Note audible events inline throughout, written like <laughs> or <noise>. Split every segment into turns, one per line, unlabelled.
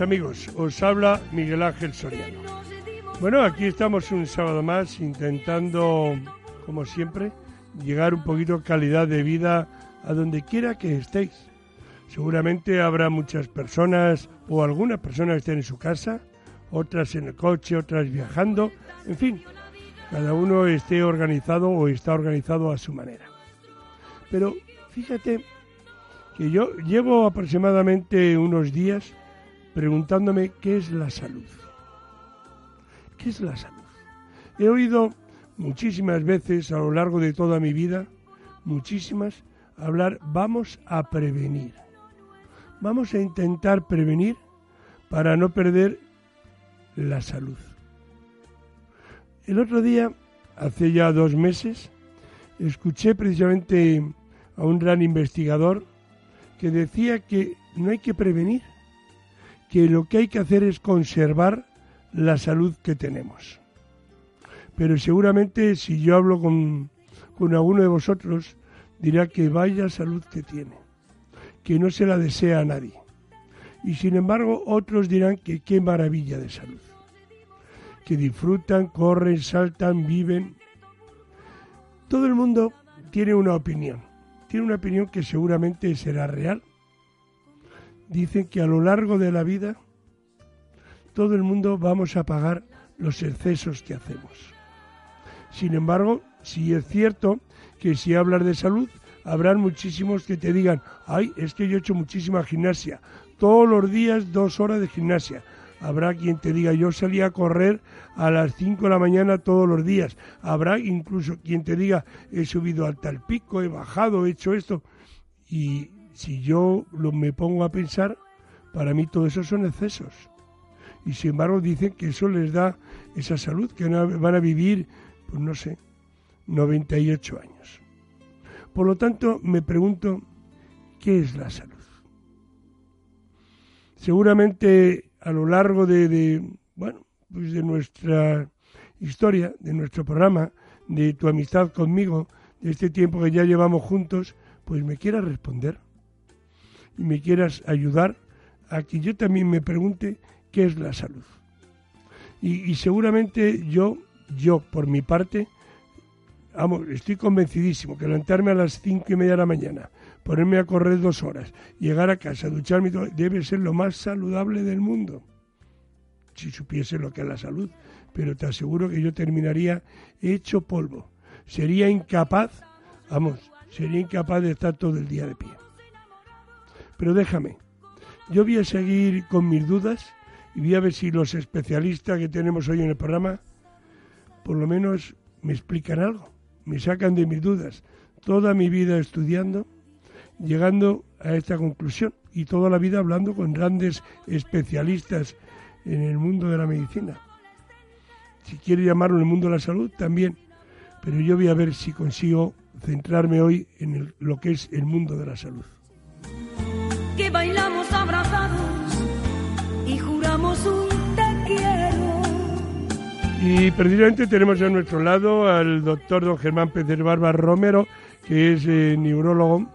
amigos, os habla Miguel Ángel Soriano. Bueno, aquí estamos un sábado más intentando, como siempre, llegar un poquito calidad de vida a donde quiera que estéis. Seguramente habrá muchas personas o algunas personas que estén en su casa, otras en el coche, otras viajando, en fin, cada uno esté organizado o está organizado a su manera. Pero fíjate que yo llevo aproximadamente unos días preguntándome qué es la salud. ¿Qué es la salud? He oído muchísimas veces a lo largo de toda mi vida, muchísimas, hablar, vamos a prevenir. Vamos a intentar prevenir para no perder la salud. El otro día, hace ya dos meses, escuché precisamente a un gran investigador que decía que no hay que prevenir, que lo que hay que hacer es conservar la salud que tenemos. Pero seguramente si yo hablo con, con alguno de vosotros, dirá que vaya salud que tiene, que no se la desea a nadie. Y sin embargo otros dirán que qué maravilla de salud, que disfrutan, corren, saltan, viven. Todo el mundo tiene una opinión, tiene una opinión que seguramente será real. Dicen que a lo largo de la vida todo el mundo vamos a pagar los excesos que hacemos. Sin embargo, si es cierto que si hablas de salud, habrán muchísimos que te digan, ay, es que yo he hecho muchísima gimnasia, todos los días dos horas de gimnasia. Habrá quien te diga, yo salí a correr a las 5 de la mañana todos los días. Habrá incluso quien te diga, he subido hasta el pico, he bajado, he hecho esto. Y si yo lo, me pongo a pensar, para mí todo eso son excesos. Y sin embargo dicen que eso les da esa salud, que van a vivir, pues no sé, 98 años. Por lo tanto, me pregunto, ¿qué es la salud? Seguramente a lo largo de, bueno, pues de nuestra historia, de nuestro programa, de tu amistad conmigo, de este tiempo que ya llevamos juntos, pues me quieras responder y me quieras ayudar a que yo también me pregunte qué es la salud. Y, seguramente yo, yo por mi parte, Vamos, estoy convencidísimo que levantarme a las cinco y media de la mañana, ponerme a correr dos horas, llegar a casa, ducharme, debe ser lo más saludable del mundo. Si supiese lo que es la salud, pero te aseguro que yo terminaría hecho polvo. Sería incapaz, vamos, sería incapaz de estar todo el día de pie. Pero déjame, yo voy a seguir con mis dudas y voy a ver si los especialistas que tenemos hoy en el programa, por lo menos me explican algo me sacan de mis dudas. Toda mi vida estudiando, llegando a esta conclusión y toda la vida hablando con grandes especialistas en el mundo de la medicina. Si quiere llamarlo el mundo de la salud, también. Pero yo voy a ver si consigo centrarme hoy en lo que es el mundo de la salud.
Y juramos un
y precisamente tenemos a nuestro lado al doctor don Germán Pérez Barba Romero, que es eh, neurólogo,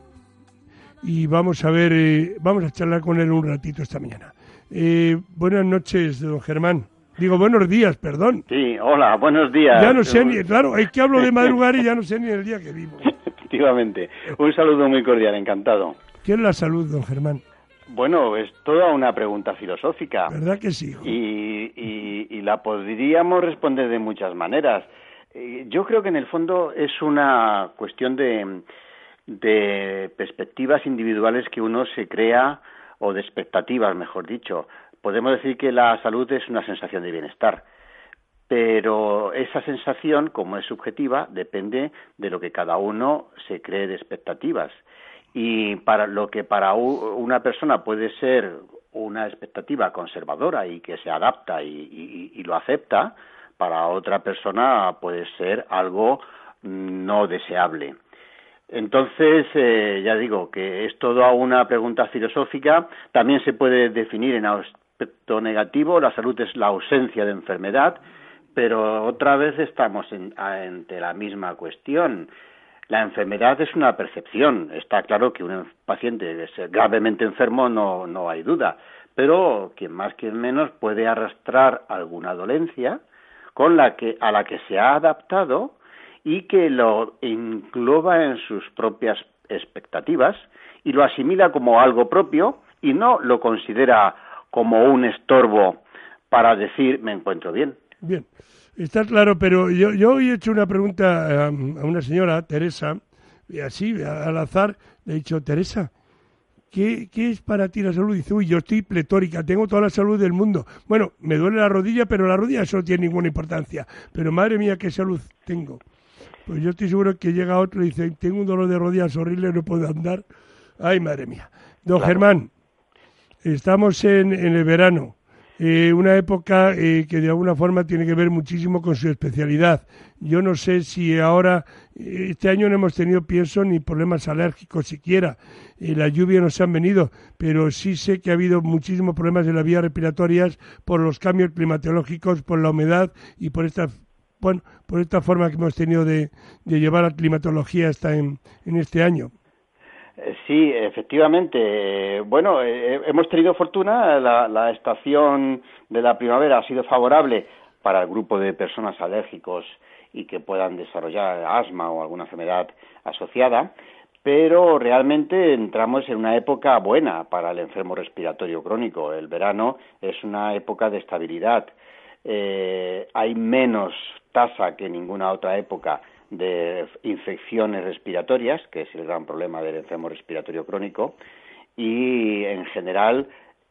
y vamos a ver, eh, vamos a charlar con él un ratito esta mañana. Eh, buenas noches, don Germán. Digo, buenos días, perdón.
Sí, hola, buenos días.
Ya no sé ni, claro, es que hablo de <laughs> madrugar y ya no sé ni el día que vivo.
Efectivamente. Un saludo muy cordial, encantado.
¿Qué es la salud, don Germán?
Bueno, es toda una pregunta filosófica.
¿Verdad que sí?
Y, y, la podríamos responder de muchas maneras. Eh, yo creo que en el fondo es una cuestión de, de perspectivas individuales que uno se crea, o de expectativas, mejor dicho. Podemos decir que la salud es una sensación de bienestar. pero esa sensación, como es subjetiva, depende de lo que cada uno se cree de expectativas. Y para lo que para una persona puede ser una expectativa conservadora y que se adapta y, lo acepta, para otra persona puede ser algo no deseable. Entonces, eh, ya digo que es toda una pregunta filosófica. También se puede definir en aspecto negativo, la salud es la ausencia de enfermedad, pero otra vez estamos ante la misma cuestión. La enfermedad es una percepción. Está claro que un paciente es gravemente enfermo, no, no hay duda, pero quien más, quien menos puede arrastrar alguna dolencia con la que, a la que se ha adaptado y que lo engloba en sus propias expectativas y lo asimila como algo propio y no lo considera como un estorbo para decir me encuentro bien.
Bien, está claro, pero yo, yo hoy he hecho una pregunta a, una señora, Teresa, y así, al azar, le he dicho, Teresa, ¿qué, ¿qué es para ti la salud? Dice, uy, yo estoy pletórica, tengo toda la salud del mundo. Bueno, me duele la rodilla, pero la rodilla eso no tiene ninguna importancia. Pero madre mía, qué salud tengo. Pues yo estoy seguro que llega otro y dice, tengo un dolor de rodillas horrible, no puedo andar. Ay, madre mía. Don Germán, estamos en, en el verano eh, una época eh, que de alguna forma tiene que ver muchísimo con su especialidad. Yo no sé si ahora, eh, este año no hemos tenido, pienso, ni problemas alérgicos siquiera. Eh, la lluvia nos han venido, pero sí sé que ha habido muchísimos problemas en las vías respiratorias por los cambios climatológicos, por la humedad y por esta bueno, por esta forma que hemos tenido de llevar la climatología hasta en este año.
Eh, sí, efectivamente. Bueno, eh, eh, hemos tenido fortuna. La, estación de la primavera ha sido favorable para el grupo de personas alérgicos y que puedan desarrollar asma o alguna enfermedad asociada, pero realmente entramos en una época buena para el enfermo respiratorio crónico. El verano es una época de estabilidad. hay menos tasa que ninguna otra época de infecciones respiratorias, que es el gran problema del enfermo respiratorio crónico, y en general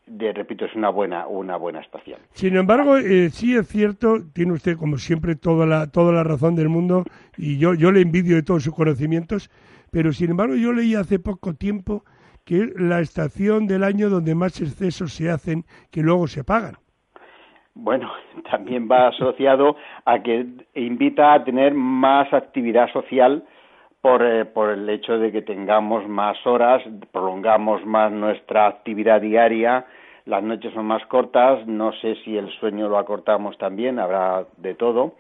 de, repito, es una buena, una buena estación.
Sin embargo, eh, sí es cierto, tiene usted como siempre toda la, toda la razón del mundo y yo, yo le envidio de todos sus conocimientos, pero sin embargo yo leí hace poco tiempo que es la estación del año donde más excesos se hacen que luego se pagan.
Bueno, <laughs> también va asociado a que invita a tener más actividad social por, eh, por el hecho de que tengamos más horas, prolongamos más nuestra actividad diaria, las noches son más cortas, no sé si el sueño lo acortamos también, habrá de todo,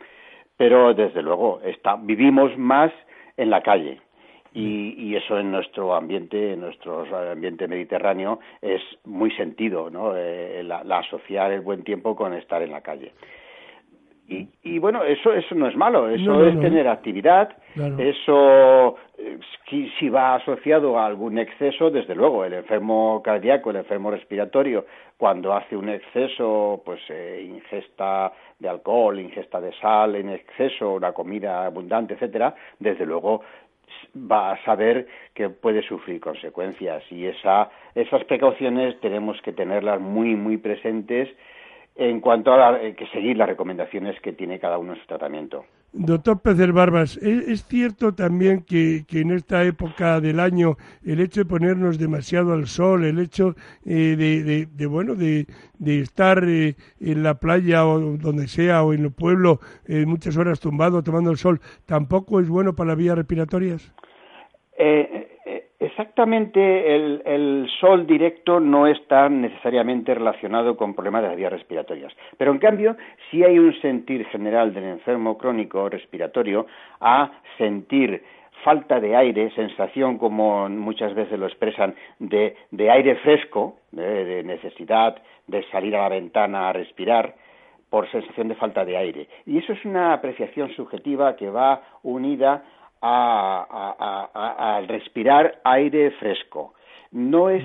pero desde luego está, vivimos más en la calle, y, eso en nuestro ambiente, en nuestro ambiente mediterráneo, es muy sentido, ¿no? Eh, la, asociar el buen tiempo con estar en la calle. Y, bueno, eso eso no es malo, eso es tener actividad, eso eh, si, va asociado a algún exceso, desde luego, el enfermo cardíaco, el enfermo respiratorio, cuando hace un exceso, pues eh, ingesta de alcohol, ingesta de sal en exceso, una comida abundante, etcétera, desde luego va a saber que puede sufrir consecuencias y esa, esas precauciones tenemos que tenerlas muy, muy presentes en cuanto a que seguir las recomendaciones que tiene cada uno en su tratamiento.
Doctor Pecer Barbas, ¿es, cierto también que, en esta época del año el hecho de ponernos demasiado al sol, el hecho eh, de, bueno de, estar eh, en la playa o donde sea o en el pueblo eh, muchas horas tumbado tomando el sol, tampoco es bueno para las vías respiratorias?
Exactamente, el, sol directo no está necesariamente relacionado con problemas de las vías respiratorias, pero en cambio sí hay un sentir general del enfermo crónico respiratorio a sentir falta de aire, sensación como muchas veces lo expresan de, aire fresco, de necesidad de salir a la ventana a respirar, por sensación de falta de aire. Y eso es una apreciación subjetiva que va unida a, respirar aire fresco. No es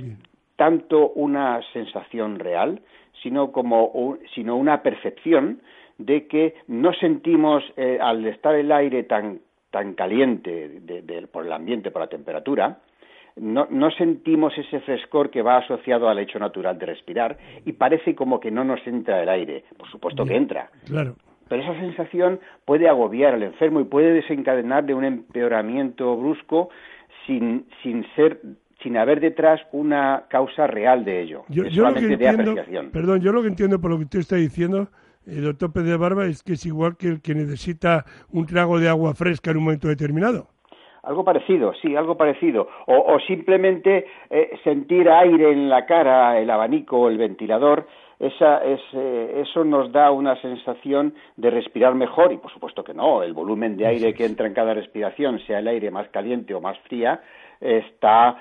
tanto una sensación real, sino como sino una percepción de que no sentimos eh, al estar el aire tan tan caliente por el ambiente, por la temperatura, no, no, sentimos ese frescor que va asociado al hecho natural de respirar y parece como que no nos entra el aire. Por supuesto que entra.
Claro
pero esa sensación puede agobiar al enfermo y puede desencadenar de un empeoramiento brusco sin, sin ser sin haber detrás una causa real de ello,
yo,
solamente
de apreciación. Perdón, yo lo que entiendo por lo que usted está diciendo, el eh, doctor Pérez Barba, es que es igual que el que necesita un trago de agua fresca en un momento determinado.
Algo parecido, sí, algo parecido. O, simplemente eh, sentir aire en la cara, el abanico o el ventilador, esa, es, eh, eso nos da una sensación de respirar mejor y por supuesto que no, el volumen de aire que entra en cada respiración, sea el aire más caliente o más fría, está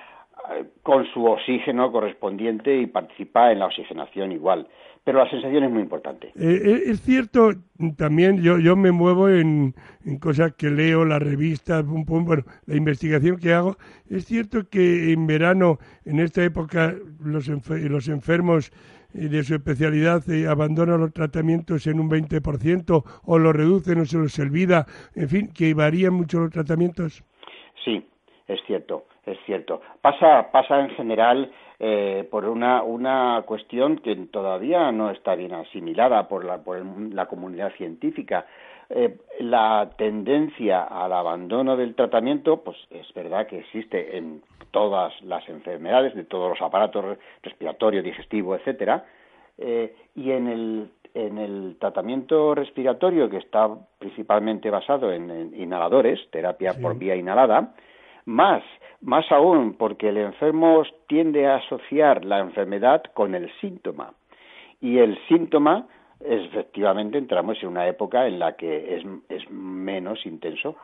con su oxígeno correspondiente y participa en la oxigenación igual. Pero la sensación es muy importante.
Eh, eh, es cierto, también yo, yo me muevo en, cosas que leo, las revistas, bueno, la investigación que hago. Es cierto que en verano, en esta época, los, los enfermos eh, de su especialidad abandonan los tratamientos en un 20% o los reducen o se los olvida, en fin, que varían mucho los tratamientos.
Sí, es cierto es cierto. Pasa, pasa en general eh, por una, una cuestión que todavía no está bien asimilada por la, por la comunidad científica. Eh, la tendencia al abandono del tratamiento, pues es verdad que existe en todas las enfermedades, de todos los aparatos respiratorio, digestivo, etcétera, eh, y en el, en el tratamiento respiratorio, que está principalmente basado en, inhaladores, terapia por vía inhalada, más, más aún porque el enfermo tiende a asociar la enfermedad con el síntoma. Y el síntoma, efectivamente, entramos en una época en la que es, es menos intenso.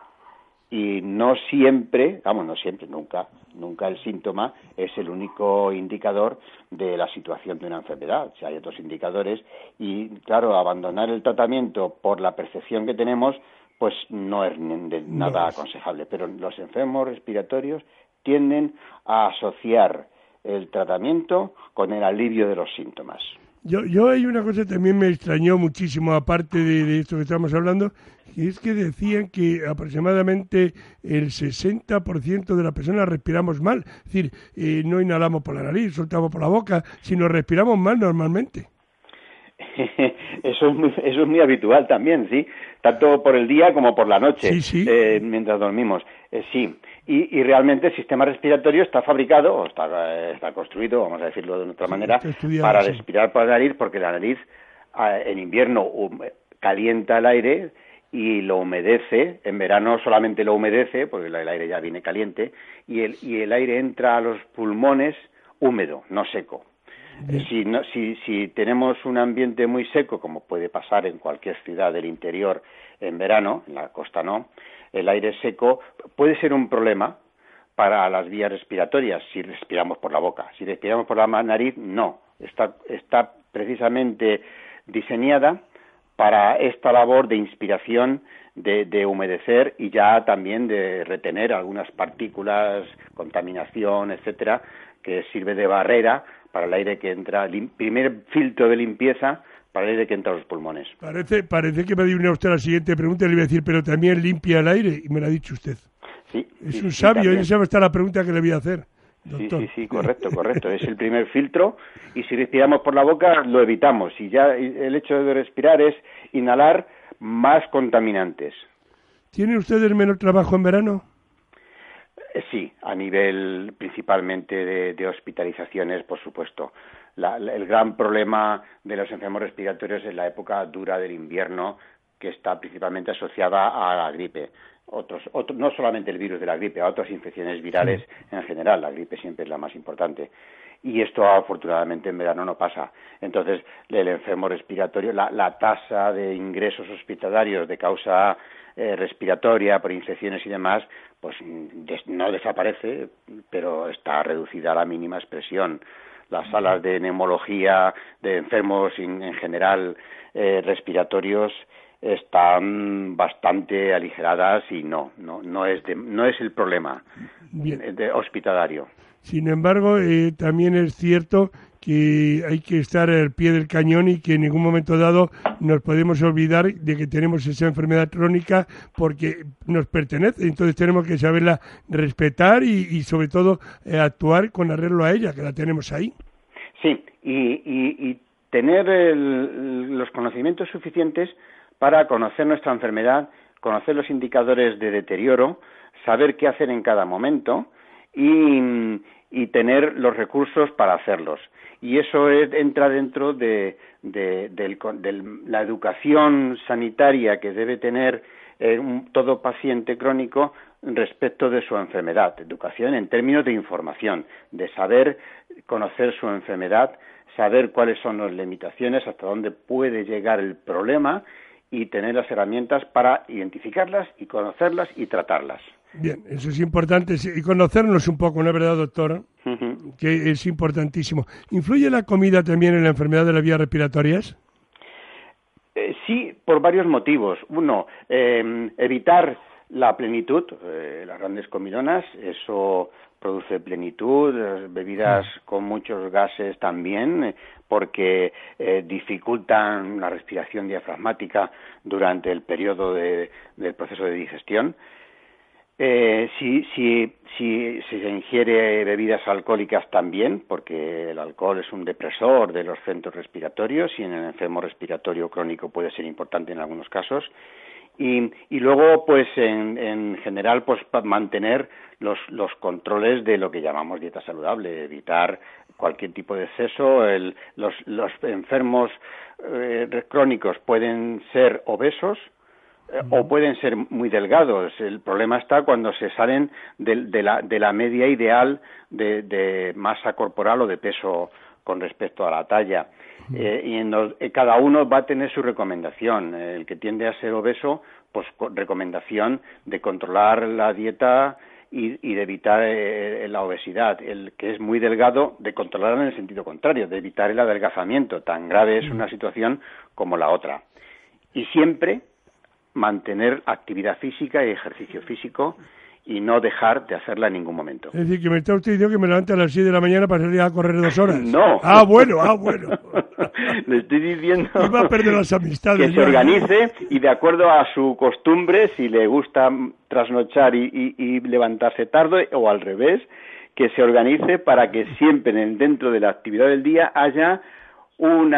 Y no siempre, vamos, no siempre, nunca, nunca el síntoma es el único indicador de la situación de una enfermedad. O hay otros indicadores y, claro, abandonar el tratamiento por la percepción que tenemos pues no es nada aconsejable. Pero los enfermos respiratorios tienden a asociar el tratamiento con el alivio de los síntomas.
Yo, yo hay una cosa que también me extrañó muchísimo, aparte de, esto que estamos hablando, y es que decían que aproximadamente el 60% de las personas respiramos mal. Es decir, eh, no inhalamos por la nariz, soltamos por la boca, sino respiramos mal normalmente. <laughs>
eso, es muy, eso es muy habitual también, sí, tanto por el día como por la noche,
eh,
mientras dormimos. Eh, sí, y, realmente el sistema respiratorio está fabricado, o está, eh, está construido, vamos a decirlo de otra manera, para respirar por la nariz, porque la nariz en invierno calienta el aire y lo humedece, en verano solamente lo humedece, porque el aire ya viene caliente, y el, y el aire entra a los pulmones húmedo, no seco. Si, no, si, si tenemos un ambiente muy seco, como puede pasar en cualquier ciudad del interior en verano, en la costa no, el aire seco puede ser un problema para las vías respiratorias si respiramos por la boca. Si respiramos por la nariz, no. Está, está precisamente diseñada para esta labor de inspiración, de, de, humedecer y ya también de retener algunas partículas, contaminación, etcétera, que sirve de barrera para el aire que entra, el primer filtro de limpieza aire que entra a los pulmones.
Parece, parece que me adivina usted la siguiente pregunta, le iba a decir, pero también limpia el aire, y me lo ha dicho usted.
Sí.
Es un sabio, esa va a estar la pregunta que le voy a hacer.
Sí, sí, sí, correcto, correcto. Es el primer filtro y si respiramos por la boca lo evitamos. Y ya el hecho de respirar es inhalar más contaminantes.
¿Tiene ustedes menos trabajo en verano?
Eh, sí, a nivel principalmente de, hospitalizaciones, por supuesto. El gran problema de los enfermos respiratorios es la época dura del invierno, que está principalmente asociada a la gripe. Otros, no solamente el virus de la gripe, a otras infecciones virales en general. La gripe siempre es la más importante. Y esto afortunadamente en verano no pasa. Entonces, el enfermo respiratorio, la, la tasa de ingresos hospitalarios de causa eh, respiratoria por infecciones y demás, pues no desaparece, pero está reducida a la mínima expresión. Las salas de neumología de enfermos en, general eh, respiratorios están bastante aligeradas y no, no, no es, no es el problema de hospitalario.
Sin embargo, eh, también es cierto que hay que estar al pie del cañón y que en ningún momento dado nos podemos olvidar de que tenemos esa enfermedad crónica porque nos pertenece. Entonces tenemos que saberla respetar y, sobre todo eh, actuar con arreglo a ella, que la tenemos ahí.
Sí, y, tener los conocimientos suficientes para conocer nuestra enfermedad, conocer los indicadores de deterioro, saber qué hacer en cada momento y, tener los recursos para hacerlos. Y eso entra dentro de, la educación sanitaria que debe tener eh, todo paciente crónico respecto de su enfermedad. Educación en términos de información, de saber conocer su enfermedad, saber cuáles son las limitaciones, hasta dónde puede llegar el problema y tener las herramientas para identificarlas y conocerlas y tratarlas.
Bien, eso es importante. Y conocernos un poco, ¿no es verdad, doctor? Que es importantísimo. ¿Influye la comida también en la enfermedad de las vías respiratorias?
Eh, sí, por varios motivos. Uno, eh, evitar la plenitud, eh, las grandes comilonas, eso produce plenitud, bebidas con muchos gases también, eh, porque eh, dificultan la respiración diafragmática durante el periodo del proceso de digestión. Eh, si, si, si, se ingiere bebidas alcohólicas también, porque el alcohol es un depresor de los centros respiratorios y en el enfermo respiratorio crónico puede ser importante en algunos casos. Y, y luego, pues en, en general, pues mantener los, los controles de lo que llamamos dieta saludable, evitar cualquier tipo de exceso. El, los, los enfermos eh, crónicos pueden ser obesos, o pueden ser muy delgados. El problema está cuando se salen de, de, la, de la, media ideal de, de, masa corporal o de peso con respecto a la talla. Eh, y en eh, cada uno va a tener su recomendación. El que tiende a ser obeso, pues recomendación de controlar la dieta y, y de evitar eh, la obesidad. El que es muy delgado, de controlar en el sentido contrario, de evitar el adelgazamiento. Tan grave es una situación como la otra. Y siempre mantener actividad física y ejercicio físico y no dejar de hacerla en ningún momento.
Es decir, que me está usted diciendo que me levante a las 6 de la mañana para salir a correr dos horas. <laughs>
no.
Ah, bueno, ah, bueno. <laughs>
Le estoy diciendo
va a perder las amistades.
que se organice y de acuerdo a su costumbre, si le gusta trasnochar y, y, levantarse tarde o al revés, que se organice para que siempre dentro de la actividad del día haya un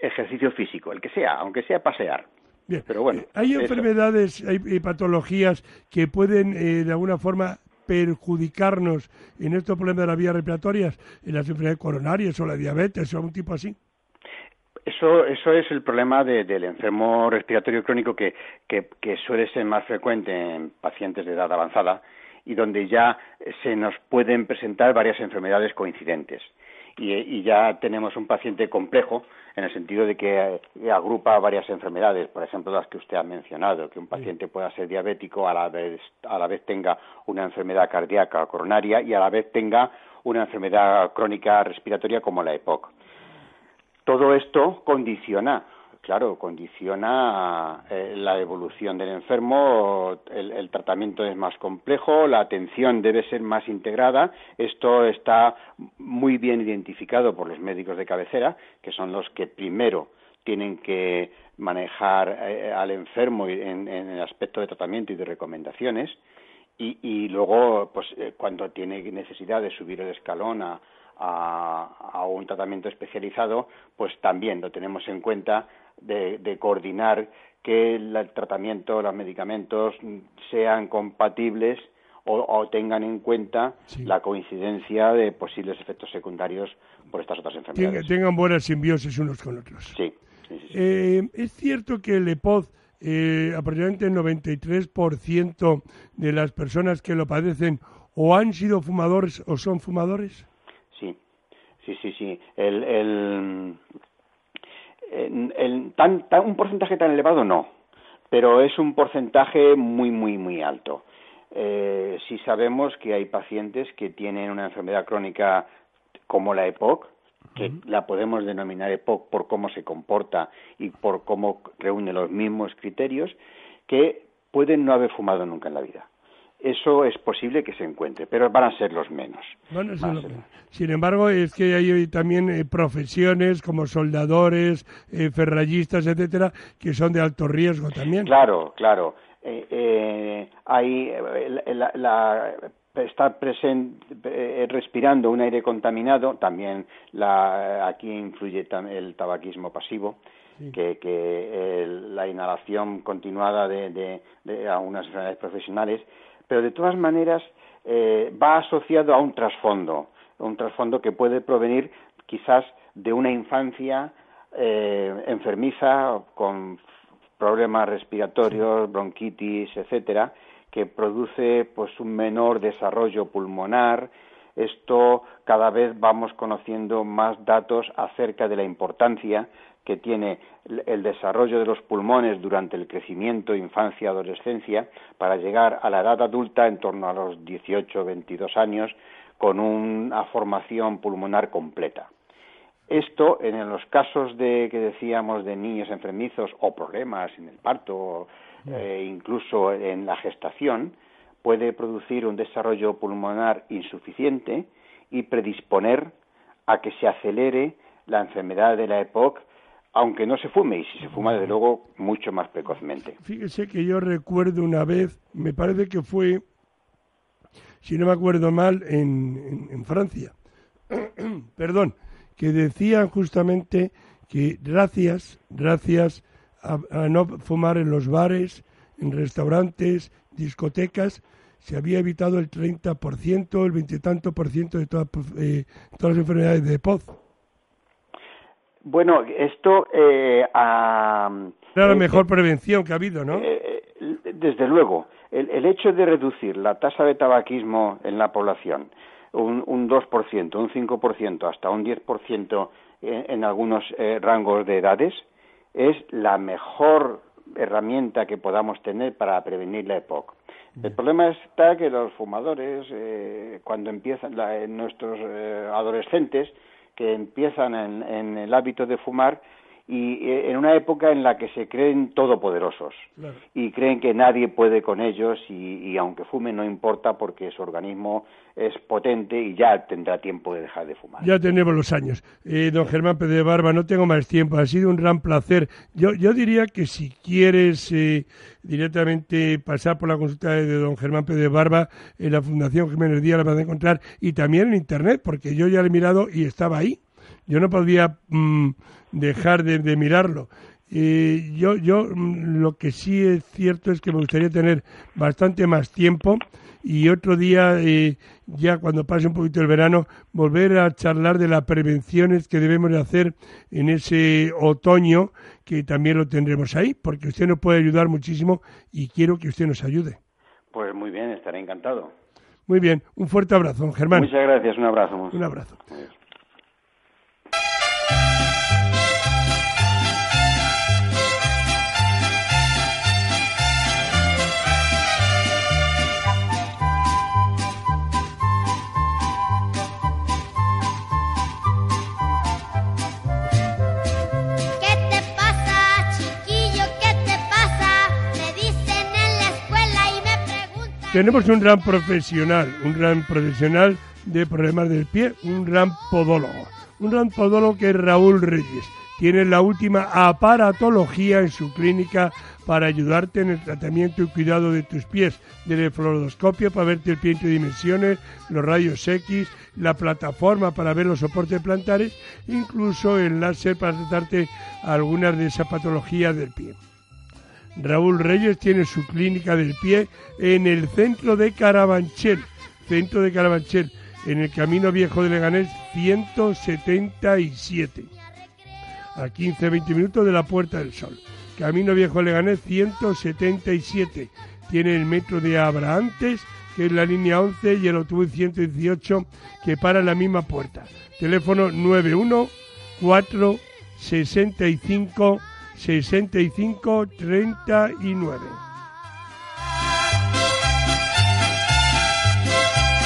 ejercicio físico, el que sea, aunque sea pasear.
Bien. Pero bueno, eh, hay enfermedades, hay, patologías que pueden eh, de alguna forma perjudicarnos en estos problemas de las vías respiratorias, en las enfermedades coronarias o la diabetes o algún tipo así.
Eso, eso es el problema del enfermo respiratorio crónico que, que, que suele ser más frecuente en pacientes de edad avanzada y donde ya se nos pueden presentar varias enfermedades coincidentes y, ya tenemos un paciente complejo en el sentido de que eh, agrupa varias enfermedades, por ejemplo las que usted ha mencionado, que un paciente pueda ser diabético, a la vez, a la vez tenga una enfermedad cardíaca o coronaria y a la vez tenga una enfermedad crónica respiratoria como la EPOC. Todo esto condiciona claro, condiciona eh, la evolución del enfermo, el, tratamiento es más complejo, la atención debe ser más integrada. Esto está muy bien identificado por los médicos de cabecera, que son los que primero tienen que manejar eh, al enfermo en, el aspecto de tratamiento y de recomendaciones. Y, luego, pues eh, cuando tiene necesidad de subir el escalón a, a, un tratamiento especializado, pues también lo tenemos en cuenta de, coordinar que el tratamiento, los medicamentos sean compatibles o, tengan en cuenta la coincidencia de posibles efectos secundarios por estas otras enfermedades.
Tengan, buena simbiosis unos con otros.
Sí.
Eh, es cierto que el EPOD, eh, aproximadamente el 93% de las personas que lo padecen o han sido fumadores o son fumadores.
Sí, sí, sí, sí. el, el, tan, un porcentaje tan elevado no, pero es un porcentaje muy, muy, muy alto. Eh, si sabemos que hay pacientes que tienen una enfermedad crónica como la EPOC, que la podemos denominar EPOC por cómo se comporta y por cómo reúne los mismos criterios, que pueden no haber fumado nunca en la vida eso es posible que se encuentre, pero van a ser los menos.
Sin embargo, es que hay también eh, profesiones como soldadores, eh, ferrallistas, etcétera, que son de alto riesgo también.
Claro, claro. Eh, hay la, estar presente, respirando un aire contaminado, también la, aquí influye el tabaquismo pasivo, que, la inhalación continuada de, de, de algunas enfermedades profesionales, pero de todas maneras eh, va asociado a un trasfondo, un trasfondo que puede provenir quizás de una infancia eh, enfermiza con problemas respiratorios, bronquitis, etcétera, que produce pues un menor desarrollo pulmonar. Esto cada vez vamos conociendo más datos acerca de la importancia que tiene el desarrollo de los pulmones durante el crecimiento, infancia, adolescencia, para llegar a la edad adulta en torno a los 18 o 22 años con una formación pulmonar completa. Esto, en los casos de que decíamos de niños enfermizos o problemas en el parto, eh, incluso en la gestación, puede producir un desarrollo pulmonar insuficiente y predisponer a que se acelere la enfermedad de la EPOC, aunque no se fume, y si se fuma, desde luego, mucho más precozmente.
Fíjese que yo recuerdo una vez, me parece que fue, si no me acuerdo mal, en, en Francia. <clears throat> Perdón, que decían justamente que gracias, gracias a, no fumar en los bares, en restaurantes, discotecas, se había evitado el 30%, el veintitanto por ciento de todas, eh, todas las enfermedades de POZ.
Bueno, esto... Eh, Era
la eh, mejor prevención que ha habido, ¿no?
Eh, desde luego. El, el, hecho de reducir la tasa de tabaquismo en la población, un, un 2%, un 5%, hasta un 10% en, en algunos eh, rangos de edades, es la mejor herramienta que podamos tener para prevenir la EPOC. El problema está que los fumadores, eh, cuando empiezan, la, nuestros eh, adolescentes, que empiezan en, en, el hábito de fumar, y eh, en una época en la que se creen todopoderosos y creen que nadie puede con ellos y, aunque fumen no importa porque su organismo es potente y ya tendrá tiempo de dejar de fumar.
Ya tenemos los años. Eh, don Germán Pérez de Barba, no tengo más tiempo, ha sido un gran placer. Yo, yo diría que si quieres eh, directamente pasar por la consulta de don Germán Pérez de Barba en la Fundación Jiménez Díaz la vas a encontrar y también en Internet porque yo ya lo he mirado y estaba ahí. Yo no podía... Mm, dejar de, mirarlo. yo, yo mm, lo que sí es cierto es que me gustaría tener bastante más tiempo y otro día, eh, ya cuando pase un poquito el verano, volver a charlar de las prevenciones que debemos de hacer en ese otoño, que también lo tendremos ahí, porque usted nos puede ayudar muchísimo y quiero que usted nos ayude.
Pues muy bien, estaré encantado.
Muy bien, un fuerte abrazo, Germán.
Muchas gracias, un abrazo.
Un abrazo. Tenemos un gran profesional, un gran profesional de problemas del pie, un gran podólogo. Un gran podólogo que es Raúl Reyes. Tiene la última aparatología en su clínica para ayudarte en el tratamiento y cuidado de tus pies, desde el fluoroscopio para verte el pie en dimensiones, los rayos X, la plataforma para ver los soportes plantares, incluso el láser para tratarte algunas de esas patologías del pie. Raúl Reyes tiene su clínica del pie en el centro de Carabanchel, centro de Carabanchel, en el Camino Viejo de Leganés 177, a 15-20 minutos de la Puerta del Sol. Camino Viejo de Leganés 177. Tiene el metro de Abraantes, que es la línea 11, y el autobús 118, que para la misma puerta. Teléfono 91 465 65 39.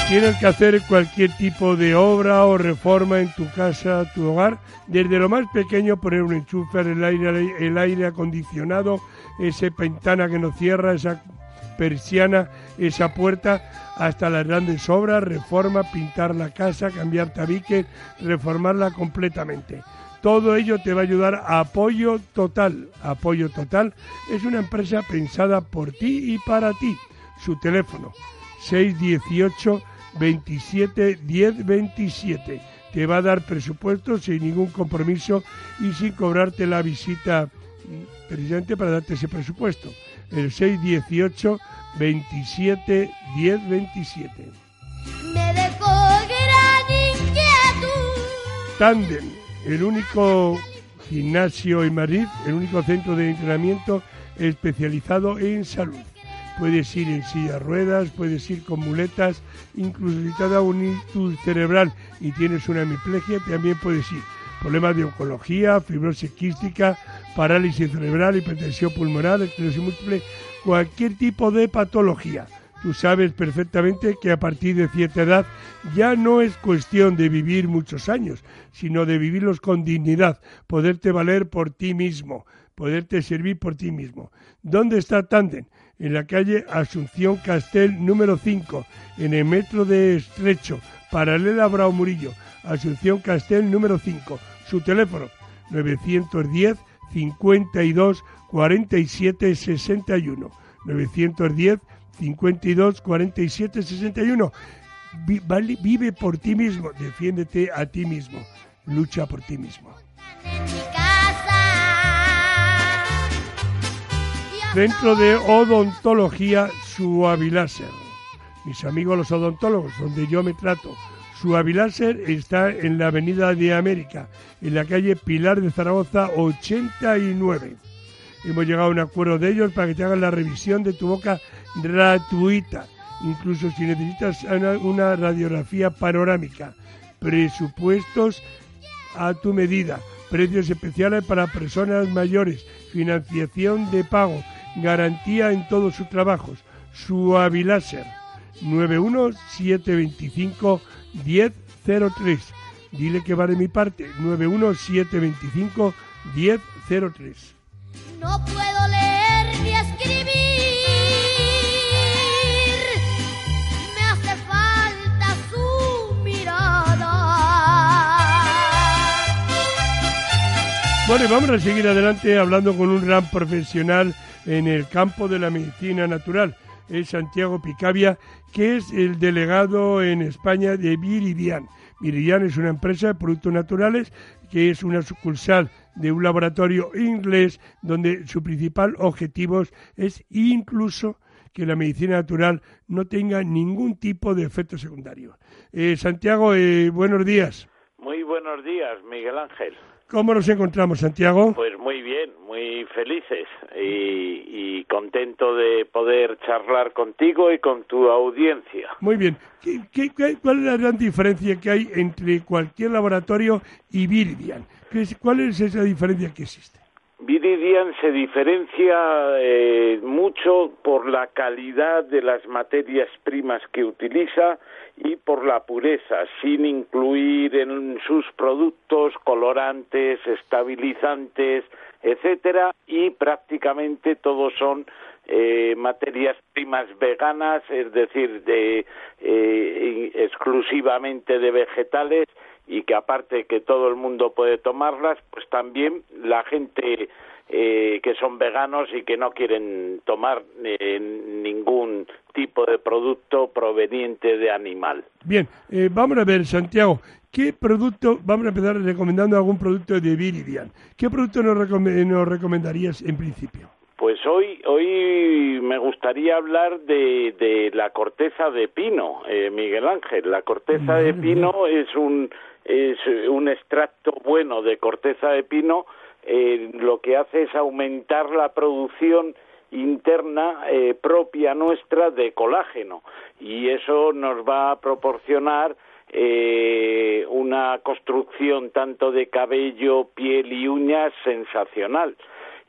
Tienes que hacer cualquier tipo de obra o reforma en tu casa, tu hogar, desde lo más pequeño poner un enchufe, el aire, el aire acondicionado, esa ventana que no cierra, esa persiana, esa puerta, hasta las grandes obras, reforma, pintar la casa, cambiar tabiques, reformarla completamente. Todo ello te va a ayudar a Apoyo Total. Apoyo Total es una empresa pensada por ti y para ti. Su teléfono 618 27 10 27. te va a dar presupuesto sin ningún compromiso y sin cobrarte la visita mm, precisamente para darte ese presupuesto. El 618 27 10 27. Me Tandem, el único gimnasio en Madrid, el único centro de entrenamiento especializado en salud. Puedes ir en silla ruedas, puedes ir con muletas, incluso si te dado un cerebral y tienes una hemiplegia, también puedes ir. Problemas de oncología, fibrosis quística, parálisis cerebral, hipertensión pulmonar, esclerosis múltiple, cualquier tipo de patología. Tú sabes perfectamente que a partir de cierta edad ya no es cuestión de vivir muchos años, sino de vivirlos con dignidad, poderte valer por ti mismo, poderte servir por ti mismo. ¿Dónde está Tanden? En la calle Asunción Castel número 5, en el metro de Estrecho, paralela a Bravo Murillo. Asunción Castel número 5. Su teléfono 910 52 47 61. 910 52 47 61. Vive por ti mismo, defiéndete a ti mismo, lucha por ti mismo. Centro de Odontología Suaviláser. Mis amigos los odontólogos, donde yo me trato. Suaviláser está en la Avenida de América, en la calle Pilar de Zaragoza 89. Hemos llegado a un acuerdo de ellos para que te hagan la revisión de tu boca gratuita, incluso si necesitas una, radiografía panorámica. Presupuestos a tu medida, precios especiales para personas mayores, financiación de pago, garantía en todos sus trabajos. Suaviláser 91725 1003. Dile que va de mi parte 91725 1003. No puedo leer ni escribir. Me hace falta su mirada. Bueno, vamos a seguir adelante hablando con un gran profesional en el campo de la medicina natural. Es Santiago Picavia, que es el delegado en España de Viridian. Viridian es una empresa de productos naturales que es una sucursal de un laboratorio inglés donde su principal objetivo es incluso que la medicina natural no tenga ningún tipo de efecto secundario. Eh, Santiago, eh, buenos días.
Muy buenos días, Miguel Ángel.
¿Cómo nos encontramos, Santiago?
Pues muy bien, muy felices y, contento de poder charlar contigo y con tu audiencia.
Muy bien. cuál es la gran diferencia que hay entre cualquier laboratorio y Viridian? ¿Cuál es esa diferencia que existe?
Viridian se diferencia eh, mucho por la calidad de las materias primas que utiliza y por la pureza, sin incluir en sus productos colorantes, estabilizantes, etcétera, y prácticamente todos son eh, materias primas veganas, es decir, de, eh, exclusivamente de vegetales y que aparte que todo el mundo puede tomarlas, pues también la gente eh, que son veganos y que no quieren tomar eh, ningún tipo de producto proveniente de animal.
Bien, eh, vamos a ver, Santiago, ¿qué producto, vamos a empezar recomendando algún producto de Viridian? ¿Qué producto nos, nos recomendarías en principio?
Pues hoy, hoy me gustaría hablar de, de la corteza de pino, Miguel Ángel. La corteza de pino es un es un extracto bueno de corteza de pino, eh, lo que hace es aumentar la producción interna eh, propia nuestra de colágeno y eso nos va a proporcionar eh, una construcción tanto de cabello, piel y uñas sensacional.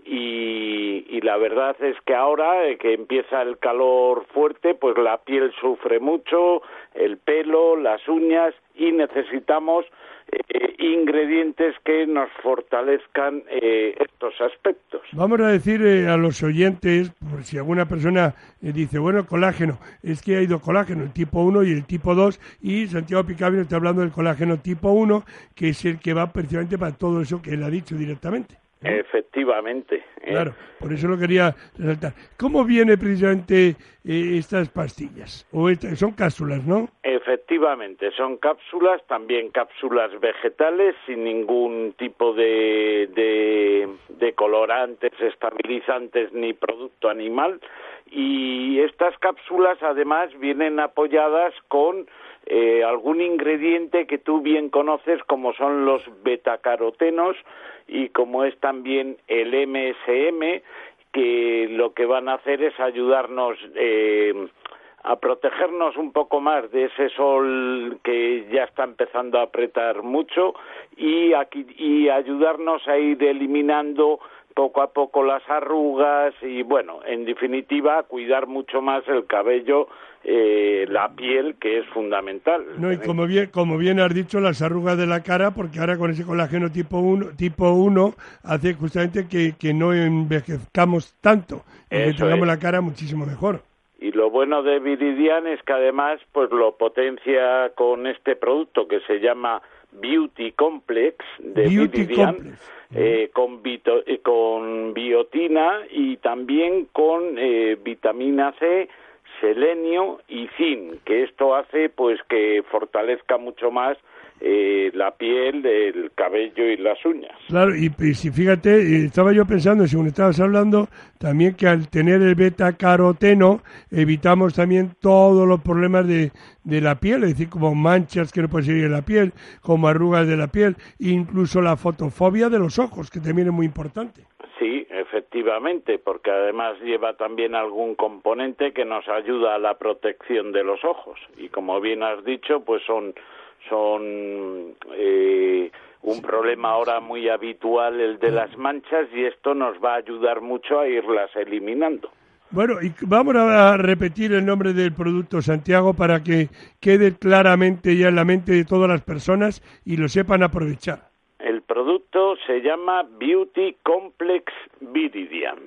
Y, la verdad es que ahora eh, que empieza el calor fuerte, pues la piel sufre mucho, el pelo, las uñas y necesitamos eh, ingredientes que nos fortalezcan eh, estos aspectos.
Vamos a decir a los oyentes, por si alguna persona dice, bueno, colágeno, es que hay dos colágenos, el tipo 1 y el tipo 2, y Santiago Picabio está hablando del colágeno tipo 1, que es el que va precisamente para todo eso que él ha dicho directamente.
Efectivamente.
¿eh? Claro, por eso lo quería resaltar. ¿Cómo viene precisamente eh, estas pastillas? ¿O son cápsulas, no?
Efectivamente, son cápsulas, también cápsulas vegetales, sin ningún tipo de, de, de colorantes, estabilizantes ni producto animal. Y estas cápsulas además vienen apoyadas con eh, algún ingrediente que tú bien conoces como son los betacarotenos y como es también el MSM que lo que van a hacer es ayudarnos eh, a protegernos un poco más de ese sol que ya está empezando a apretar mucho y, aquí, y ayudarnos a ir eliminando poco a poco las arrugas y bueno, en definitiva, cuidar mucho más el cabello, eh, la piel, que es fundamental.
No, y como bien, como bien has dicho, las arrugas de la cara, porque ahora con ese colágeno tipo 1, tipo 1 hace justamente que, que no envejezcamos tanto y que tengamos la cara muchísimo mejor.
Y lo bueno de Viridian es que además pues lo potencia con este producto que se llama Beauty Complex de Viridian. Eh, con, eh, con biotina y también con eh, vitamina C, selenio y zinc, que esto hace pues que fortalezca mucho más eh, la piel, el cabello y las uñas.
Claro, y, si fíjate, eh, estaba yo pensando, según estabas hablando, también que al tener el beta caroteno evitamos también todos los problemas de, de la piel, es decir, como manchas que no pueden seguir en la piel, como arrugas de la piel, incluso la fotofobia de los ojos, que también es muy importante.
Sí, efectivamente, porque además lleva también algún componente que nos ayuda a la protección de los ojos. Y como bien has dicho, pues son son eh, un problema ahora muy habitual el de las manchas y esto nos va a ayudar mucho a irlas eliminando.
Bueno, y vamos a repetir el nombre del producto, Santiago, para que quede claramente ya en la mente de todas las personas y lo sepan aprovechar.
El producto se llama Beauty Complex Viridian.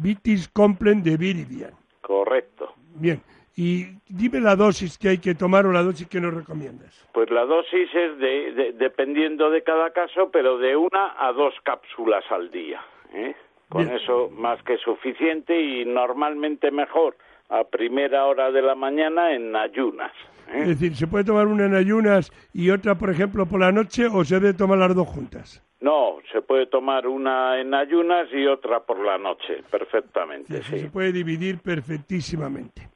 Beauty Complex de Viridian.
Correcto.
Bien. Y dime la dosis que hay que tomar o la dosis que nos recomiendas.
Pues la dosis es de, dependiendo de cada caso, pero de una a dos cápsulas al día. ¿eh? Con eso más que suficiente y normalmente mejor a primera hora de la mañana en ayunas.
¿eh? Es decir, ¿se puede tomar una en ayunas y otra, por ejemplo, por la noche o se debe tomar las dos juntas?
No, se puede tomar una en ayunas y otra por la noche, perfectamente. Sí,
Se puede dividir perfectísimamente.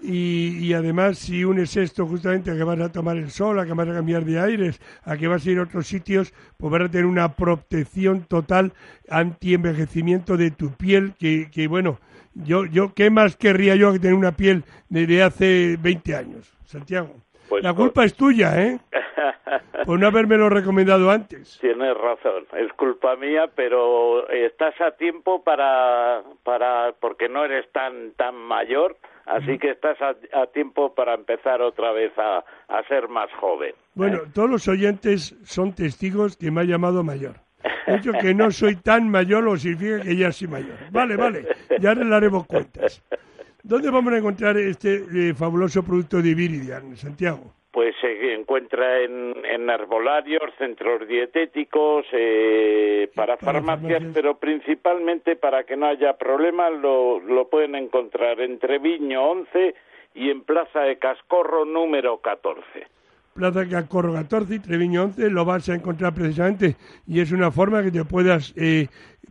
Y, además si unes esto justamente a que vas a tomar el sol, a que vas a cambiar de aires, a que vas a ir a otros sitios, pues vas a tener una protección total anti-envejecimiento de tu piel, que, que bueno, yo, yo, ¿qué más querría yo que tener una piel de hace 20 años, Santiago? Pues la culpa es tuya, ¿eh? <laughs> Por no habérmelo recomendado antes.
Tienes razón, es culpa mía, pero estás a tiempo para, para porque no eres tan tan mayor Así que estás a, tiempo para empezar otra vez a, ser más joven.
Bueno, ¿eh? todos los oyentes son testigos que me ha llamado mayor. De hecho, que no soy <laughs> tan mayor o significa que ya soy mayor. Vale, vale, ya arreglaremos cuentas. ¿Dónde vamos a encontrar este eh, fabuloso producto de Viridian, Santiago?
Pues se encuentra en, en herbolarios, centros dietéticos, eh, para, farmacias, pero principalmente para que no haya problemas lo, lo pueden encontrar en Treviño 11 y en Plaza de Cascorro número 14.
Plaza de Cascorro 14 y Treviño 11 lo vas a encontrar precisamente y es una forma que te puedas eh,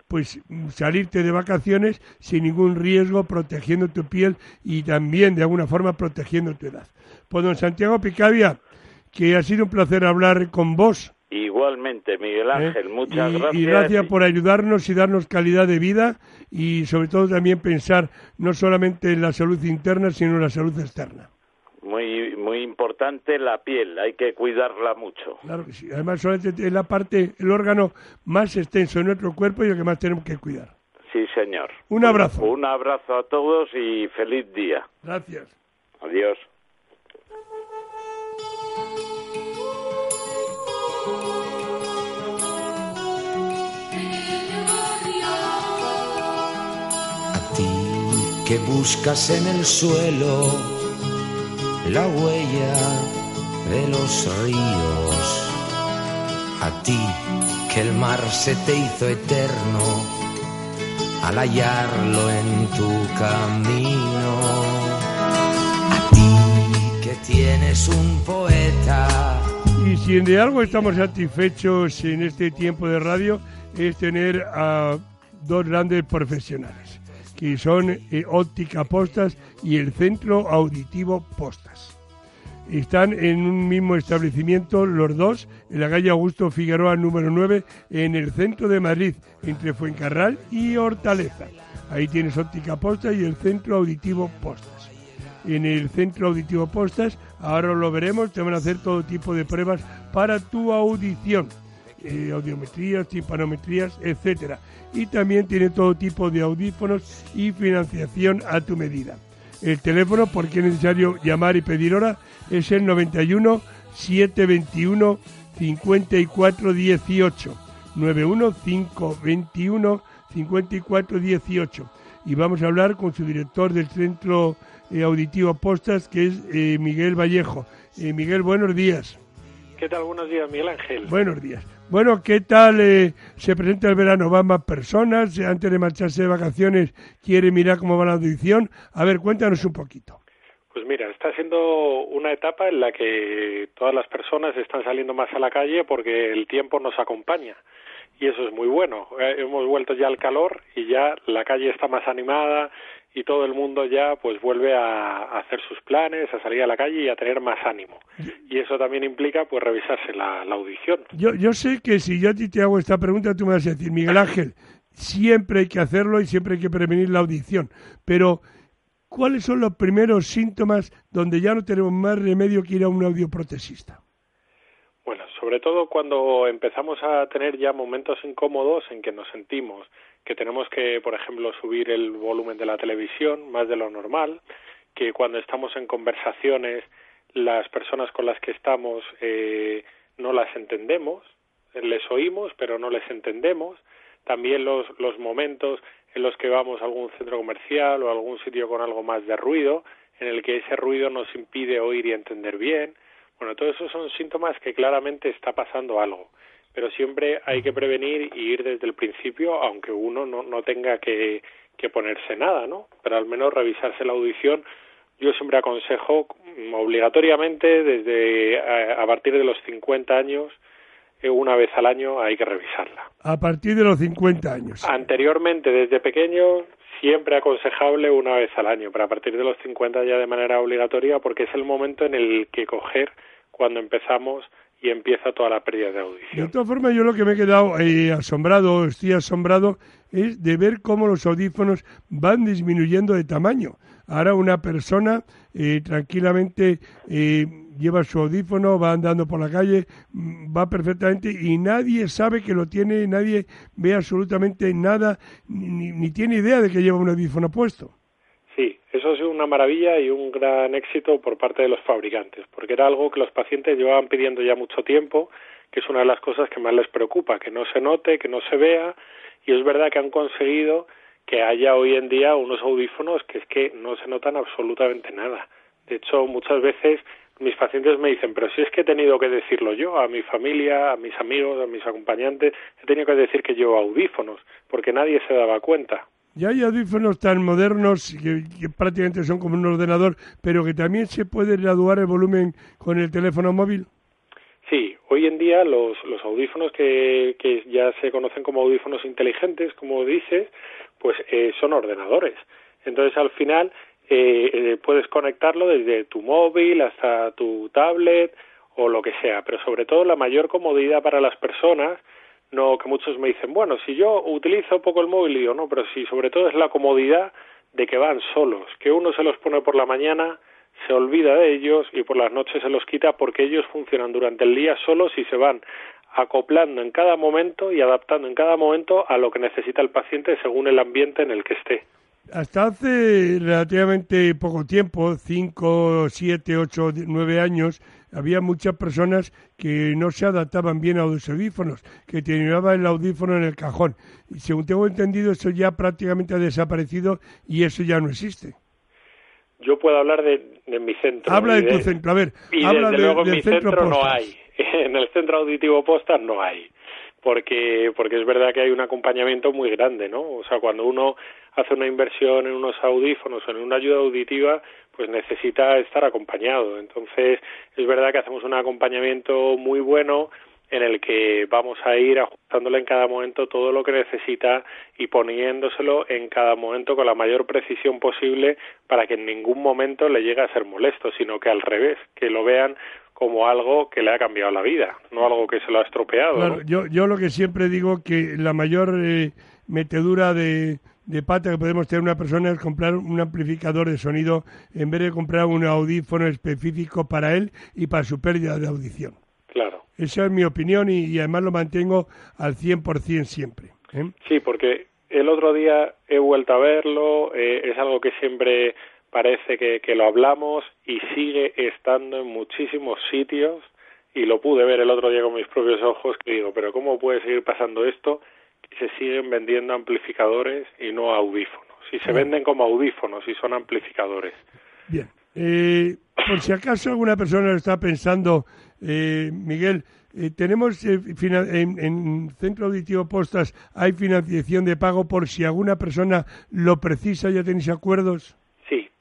pues salirte de vacaciones sin ningún riesgo, protegiendo tu piel y también de alguna forma protegiendo tu edad. Pues don Santiago Picavia, que ha sido un placer hablar con vos.
Igualmente, Miguel ¿Eh? Ángel, muchas
y,
gracias.
Y gracias por ayudarnos y darnos calidad de vida y sobre todo también pensar no solamente en la salud interna, sino en la salud externa.
Muy, muy importante la piel, hay que cuidarla mucho.
Claro que sí, además solamente es la parte, el órgano más extenso de nuestro cuerpo y el que más tenemos que cuidar.
Sí, señor.
Un abrazo.
Un abrazo a todos y feliz día.
Gracias.
Adiós.
Que buscas en el suelo la huella de los ríos. A ti que el mar se te hizo eterno al hallarlo en tu camino. A ti que tienes un poeta.
Y si de algo estamos satisfechos en este tiempo de radio es tener a dos grandes profesionales, que son eh, Óptica Postas y el Centro Auditivo Postas. Están en un mismo establecimiento los dos, en la calle Augusto Figueroa número 9, en el centro de Madrid, entre Fuencarral y Hortaleza. Ahí tienes óptica postas y el centro auditivo postas. En el centro auditivo postas, ahora lo veremos, te van a hacer todo tipo de pruebas para tu audición. Eh, audiometrías, timpanometrías, etcétera. Y también tiene todo tipo de audífonos y financiación a tu medida. El teléfono, porque es necesario llamar y pedir hora, es el 91 721 54 18. 91 521 54 18. Y vamos a hablar con su director del Centro eh, Auditivo Postas, que es eh, Miguel Vallejo. Eh, Miguel, buenos días.
¿Qué tal? Buenos días, Miguel Ángel.
Buenos días. Bueno, ¿qué tal se presenta el verano? ¿Van más personas? Antes de marcharse de vacaciones, ¿quiere mirar cómo va la audición? A ver, cuéntanos un poquito.
Pues mira, está siendo una etapa en la que todas las personas están saliendo más a la calle porque el tiempo nos acompaña y eso es muy bueno. Eh, hemos vuelto ya al calor y ya la calle está más animada y todo el mundo ya pues vuelve a, hacer sus planes, a salir a la calle y a tener más ánimo. Y eso también implica pues revisarse la, la audición.
Yo, yo sé que si yo a ti te hago esta pregunta tú me vas a decir, Miguel Ángel, siempre hay que hacerlo y siempre hay que prevenir la audición, pero ¿cuáles son los primeros síntomas donde ya no tenemos más remedio que ir a un audioprotesista?
Bueno, sobre todo cuando empezamos a tener ya momentos incómodos en que nos sentimos que tenemos que, por ejemplo, subir el volumen de la televisión más de lo normal, que cuando estamos en conversaciones las personas con las que estamos eh, no las entendemos, les oímos pero no les entendemos, también los, los momentos en los que vamos a algún centro comercial o a algún sitio con algo más de ruido, en el que ese ruido nos impide oír y entender bien. Bueno, todos esos son síntomas que claramente está pasando algo, pero siempre hay que prevenir y ir desde el principio, aunque uno no, no tenga que, que ponerse nada, ¿no? Pero al menos revisarse la audición. Yo siempre aconsejo obligatoriamente desde a, a partir de los 50 años eh, una vez al año hay que revisarla.
A partir de los 50 años.
Anteriormente, desde pequeño, siempre aconsejable una vez al año, pero a partir de los 50 ya de manera obligatoria porque es el momento en el que coger cuando empezamos y empieza toda la pérdida de audición.
De todas formas, yo lo que me he quedado eh, asombrado, estoy asombrado, es de ver cómo los audífonos van disminuyendo de tamaño. Ahora una persona eh, tranquilamente eh, lleva su audífono, va andando por la calle, mm, va perfectamente y nadie sabe que lo tiene, nadie ve absolutamente nada, ni, ni tiene idea de que lleva un audífono puesto.
Sí, eso es una maravilla y un gran éxito por parte de los fabricantes, porque era algo que los pacientes llevaban pidiendo ya mucho tiempo, que es una de las cosas que más les preocupa, que no se note, que no se vea, y es verdad que han conseguido que haya hoy en día unos audífonos que es que no se notan absolutamente nada. De hecho, muchas veces mis pacientes me dicen, pero si es que he tenido que decirlo yo a mi familia, a mis amigos, a mis acompañantes, he tenido que decir que llevo audífonos, porque nadie se daba cuenta.
Ya hay audífonos tan modernos que, prácticamente son como un ordenador, pero que también se puede graduar el volumen con el teléfono móvil.
Sí, hoy en día los, los audífonos que, que ya se conocen como audífonos inteligentes, como dices, pues eh, son ordenadores. Entonces al final eh, eh, puedes conectarlo desde tu móvil hasta tu tablet o lo que sea, pero sobre todo la mayor comodidad para las personas, no que muchos me dicen, bueno, si yo utilizo poco el móvil, digo, no, pero si sobre todo es la comodidad de que van solos, que uno se los pone por la mañana, se olvida de ellos y por las noches se los quita porque ellos funcionan durante el día solos y se van acoplando en cada momento y adaptando en cada momento a lo que necesita el paciente según el ambiente en el que esté.
Hasta hace relativamente poco tiempo, cinco, siete, ocho, nueve años, había muchas personas que no se adaptaban bien a los audífonos, que tenían el audífono en el cajón. Y según tengo entendido, eso ya prácticamente ha desaparecido y eso ya no existe.
Yo puedo hablar de, de mi centro.
Habla de, tu centro, a ver.
Y
habla
desde
de,
luego en
del
mi
centro,
centro no hay. <laughs> En el centro auditivo postas no hay. Porque porque es verdad que hay un acompañamiento muy grande, ¿no? O sea, cuando uno hace una inversión en unos audífonos o en una ayuda auditiva, pues necesita estar acompañado. Entonces, es verdad que hacemos un acompañamiento muy bueno en el que vamos a ir ajustándole en cada momento todo lo que necesita y poniéndoselo en cada momento con la mayor precisión posible para que en ningún momento le llegue a ser molesto, sino que al revés, que lo vean como algo que le ha cambiado la vida, no algo que se lo ha estropeado.
Claro, yo, yo lo que siempre digo que la mayor eh, metedura de, de pata que podemos tener una persona es comprar un amplificador de sonido en vez de comprar un audífono específico para él y para su pérdida de audición.
Claro.
Esa es mi opinión y, además lo mantengo al 100% siempre. ¿eh?
Sí, porque el otro día he vuelto a verlo, eh, es algo que siempre parece que, que lo hablamos y sigue estando en muchísimos sitios y lo pude ver el otro día con mis propios ojos que digo, pero ¿cómo puede seguir pasando esto? Que se siguen vendiendo amplificadores y no audífonos. Si se venden como audífonos y son amplificadores.
Bien. Eh, por si acaso alguna persona está pensando, eh, Miguel, eh, tenemos eh, en, en, Centro Auditivo Postas hay financiación de pago por si alguna persona lo precisa, ¿ya tenéis acuerdos?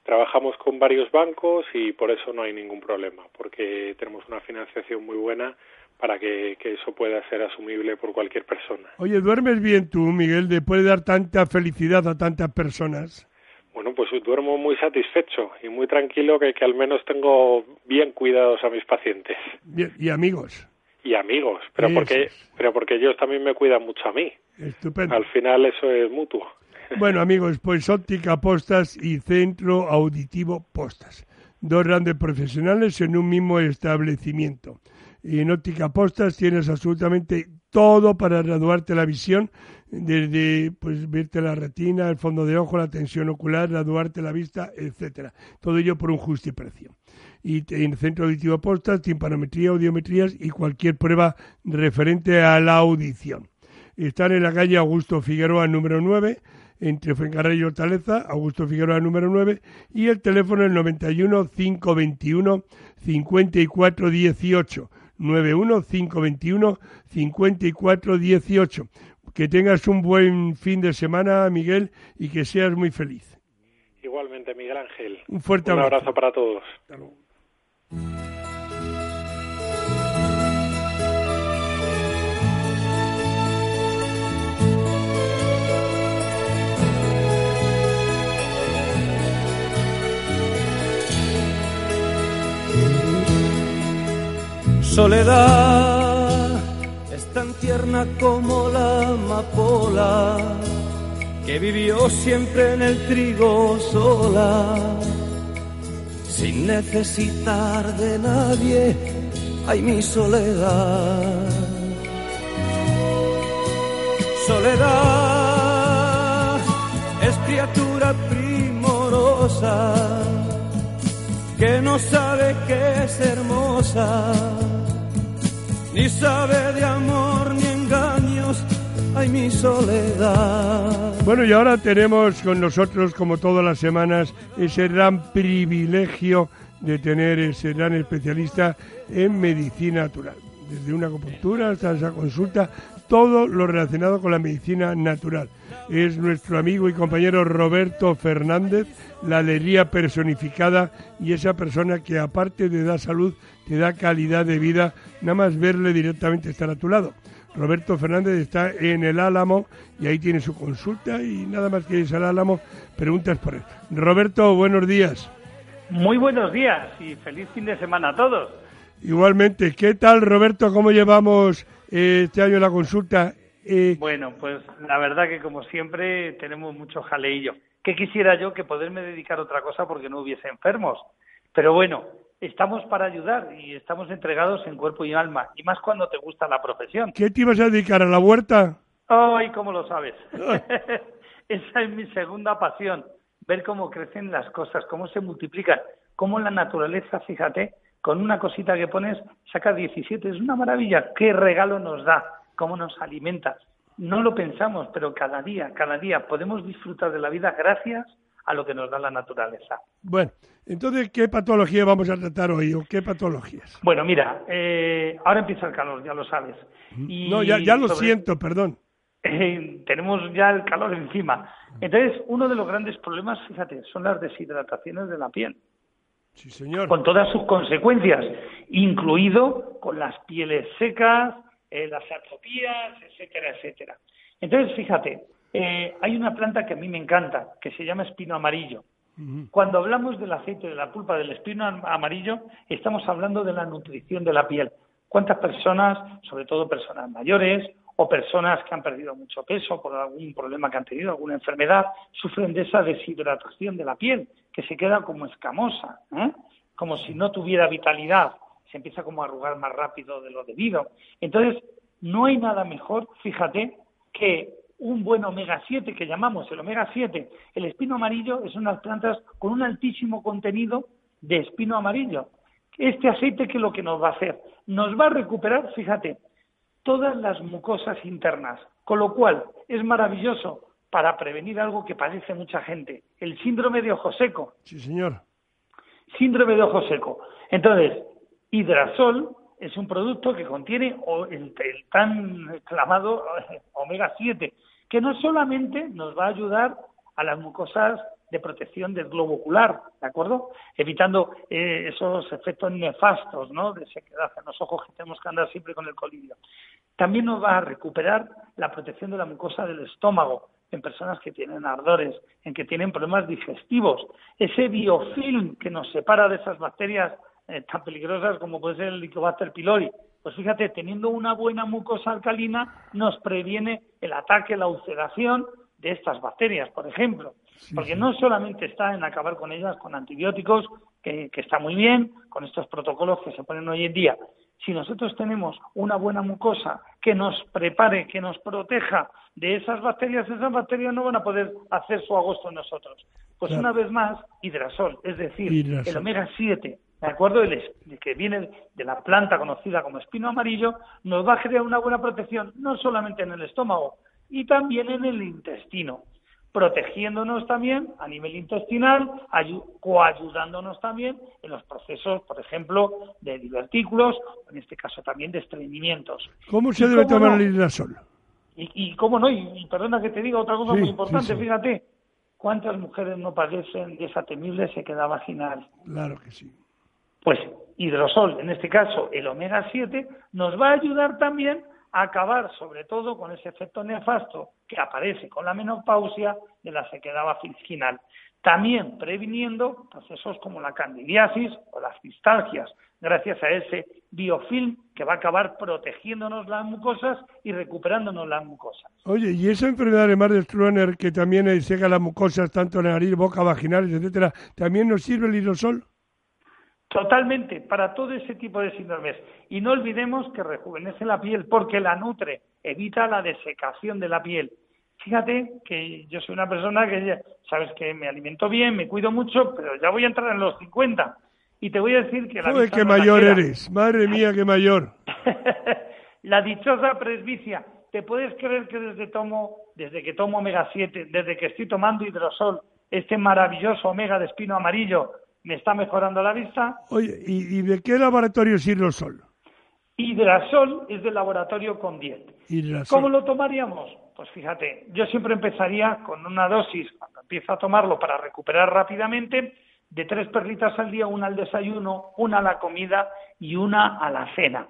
Trabajamos con varios bancos y por eso no hay ningún problema, porque tenemos una financiación muy buena para que, eso pueda ser asumible por cualquier persona.
Oye, ¿duermes bien tú, Miguel, de poder dar tanta felicidad a tantas personas?
Bueno, pues duermo muy satisfecho y muy tranquilo que, que al menos tengo bien cuidados a mis pacientes.
Bien, y amigos.
Y amigos, pero porque, pero porque ellos también me cuidan mucho a mí.
Estupendo.
Al final eso es mutuo.
Bueno, amigos, pues óptica Postas y Centro Auditivo Postas. Dos grandes profesionales en un mismo establecimiento. Y en óptica Postas tienes absolutamente todo para graduarte la visión, desde pues verte la retina, el fondo de ojo, la tensión ocular, graduarte la vista, etcétera. Todo ello por un justo precio. Y en Centro Auditivo Postas, timpanometría, audiometrías y cualquier prueba referente a la audición. Están en la calle Augusto Figueroa número 9 entre Fuencarral y Hortaleza, Augusto Figueroa número 9, y el teléfono el 91 521 54 18. 91 521 54 18. Que tengas un buen fin de semana, Miguel, y que seas muy feliz.
Igualmente, Miguel Ángel.
Un fuerte
un
abrazo.
abrazo para todos.
Soledad es tan tierna como la amapola que vivió siempre en el trigo sola, sin necesitar de nadie. Ay, mi soledad. Soledad es criatura primorosa que no sabe que es hermosa ni sabe de amor ni engaños, ay mi soledad.
Bueno, y ahora tenemos con nosotros, como todas las semanas, ese gran privilegio de tener ese gran especialista en medicina natural. Desde una acupuntura hasta esa consulta, todo lo relacionado con la medicina natural. Es nuestro amigo y compañero Roberto Fernández, la alegría personificada y esa persona que aparte de dar salud, te da calidad de vida, nada más verle directamente estar a tu lado. Roberto Fernández está en el Álamo y ahí tiene su consulta y nada más que ir al Álamo, preguntas por él. Roberto, buenos días.
Muy buenos días y feliz fin de semana a todos.
Igualmente, ¿qué tal Roberto? ¿Cómo llevamos eh, este año la consulta?
Eh... Bueno, pues la verdad que como siempre tenemos mucho jaleillo. ¿Qué quisiera yo que poderme dedicar a otra cosa porque no hubiese enfermos? Pero bueno, estamos para ayudar y estamos entregados en cuerpo y alma, y más cuando te gusta la profesión.
¿Qué te ibas a dedicar a la huerta?
Ay, ¿cómo lo sabes? <laughs> Esa es mi segunda pasión, ver cómo crecen las cosas, cómo se multiplican, cómo la naturaleza, fíjate, con una cosita que pones, saca 17, es una maravilla, qué regalo nos da, cómo nos alimenta. No lo pensamos, pero cada día, cada día podemos disfrutar de la vida gracias a lo que nos da la naturaleza.
Bueno, entonces, ¿qué patología vamos a tratar hoy o qué patologías?
Bueno, mira, eh, ahora empieza el calor, ya lo sabes.
Y no, ya, ya lo siento, perdón.
Eh, tenemos ya el calor encima. Entonces, uno de los grandes problemas, fíjate, son las deshidrataciones de la piel.
Sí, señor.
Con todas sus consecuencias, incluido con las pieles secas, eh, las atopías, etcétera, etcétera. Entonces, fíjate, eh, hay una planta que a mí me encanta, que se llama espino amarillo. Cuando hablamos del aceite de la pulpa del espino amarillo, estamos hablando de la nutrición de la piel. ¿Cuántas personas, sobre todo personas mayores o personas que han perdido mucho peso por algún problema que han tenido, alguna enfermedad, sufren de esa deshidratación de la piel, que se queda como escamosa, ¿eh? como si no tuviera vitalidad, se empieza como a arrugar más rápido de lo debido. Entonces, no hay nada mejor, fíjate, que un buen omega 7 que llamamos el omega 7. El espino amarillo es unas plantas con un altísimo contenido de espino amarillo. Este aceite, ¿qué es lo que nos va a hacer? Nos va a recuperar, fíjate, todas las mucosas internas, con lo cual es maravilloso para prevenir algo que padece mucha gente, el síndrome de ojo seco.
Sí, señor.
Síndrome de ojo seco. Entonces, hidrasol es un producto que contiene el, tan clamado eh, omega 7, que no solamente nos va a ayudar a las mucosas de protección del globo ocular, ¿de acuerdo? Evitando eh, esos efectos nefastos, ¿no? De sequedad en los ojos que tenemos que andar siempre con el colirio. También nos va a recuperar la protección de la mucosa del estómago en personas que tienen ardores, en que tienen problemas digestivos. Ese biofilm que nos separa de esas bacterias eh, tan peligrosas como puede ser el Helicobacter pylori. Pues fíjate, teniendo una buena mucosa alcalina nos previene el ataque, la ulceración de estas bacterias, por ejemplo. Porque no solamente está en acabar con ellas con antibióticos, que, que está muy bien, con estos protocolos que se ponen hoy en día. Si nosotros tenemos una buena mucosa que nos prepare, que nos proteja de esas bacterias, esas bacterias no van a poder hacer su agosto en nosotros. Pues una vez más, hidrasol, es decir, el omega 7, ¿de acuerdo? El que viene de la planta conocida como espino amarillo, nos va a generar una buena protección no solamente en el estómago, y también en el intestino, protegiéndonos también a nivel intestinal, coayudándonos también en los procesos, por ejemplo, de divertículos, en este caso también de estreñimientos.
¿Cómo se debe tomar el hidrasol?
Y, y, cómo no, y, perdona que te diga otra cosa muy importante, fíjate, ¿cuántas mujeres no padecen de esa temible sequedad vaginal?
Claro que sí.
Pues hidrosol, en este caso el omega 7, nos va a ayudar también a acabar sobre todo con ese efecto nefasto que aparece con la menopausia de la sequedad vaginal. También previniendo procesos como la candidiasis o las fistalgias, gracias a ese biofilm que va a acabar protegiéndonos las mucosas y recuperándonos las mucosas.
Oye, ¿y esa enfermedad de Marder-Struener que también seca las mucosas, tanto en nariz, boca, vaginales, etcétera, también nos sirve el hidrosol?
Totalmente, para todo ese tipo de síndromes. Y no olvidemos que rejuvenece la piel porque la nutre, evita la desecación de la piel. Fíjate que yo soy una persona que, sabes que me alimento bien, me cuido mucho, pero ya voy a entrar en los 50. Y te voy a decir que la...
Joder, qué mayor eres! Madre mía, qué mayor. <laughs>
la dichosa presbicia. ¿Te puedes creer que desde, tomo, desde que tomo omega 7, desde que estoy tomando hidrosol, este maravilloso omega de espino amarillo, me está mejorando la vista.
Oye, ¿y, de qué laboratorio es Hidrosol?
Hidrasol es del laboratorio Condiet. ¿Cómo lo tomaríamos? Pues fíjate, yo siempre empezaría con una dosis, cuando empiezo a tomarlo para recuperar rápidamente, de tres perlitas al día, una al desayuno, una a la comida y una a la cena.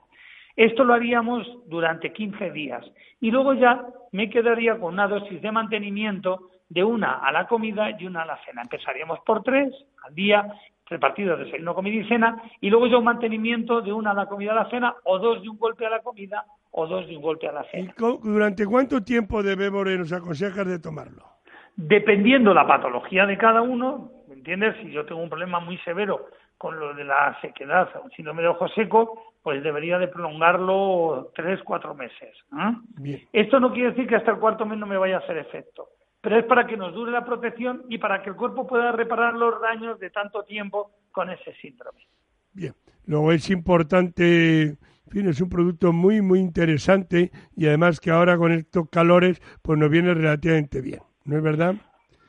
Esto lo haríamos durante 15 días y luego ya me quedaría con una dosis de mantenimiento de una a la comida y una a la cena. Empezaríamos por tres al día, repartidos de desayuno, comida y cena, y luego ya un mantenimiento de una a la comida a la cena, o dos de un golpe a la comida, o dos de un golpe a la cena.
¿Durante cuánto tiempo debemos, nos aconsejas de tomarlo?
Dependiendo la patología de cada uno, ¿me entiendes? Si yo tengo un problema muy severo con lo de la sequedad, un síndrome de ojo seco, pues debería de prolongarlo tres, cuatro meses. ¿eh? Esto no quiere decir que hasta el cuarto mes no me vaya a hacer efecto pero es para que nos dure la protección y para que el cuerpo pueda reparar los daños de tanto tiempo con ese síndrome.
Bien, luego es importante, en fin, es un producto muy, muy interesante y además que ahora con estos calores, pues nos viene relativamente bien, ¿no es verdad?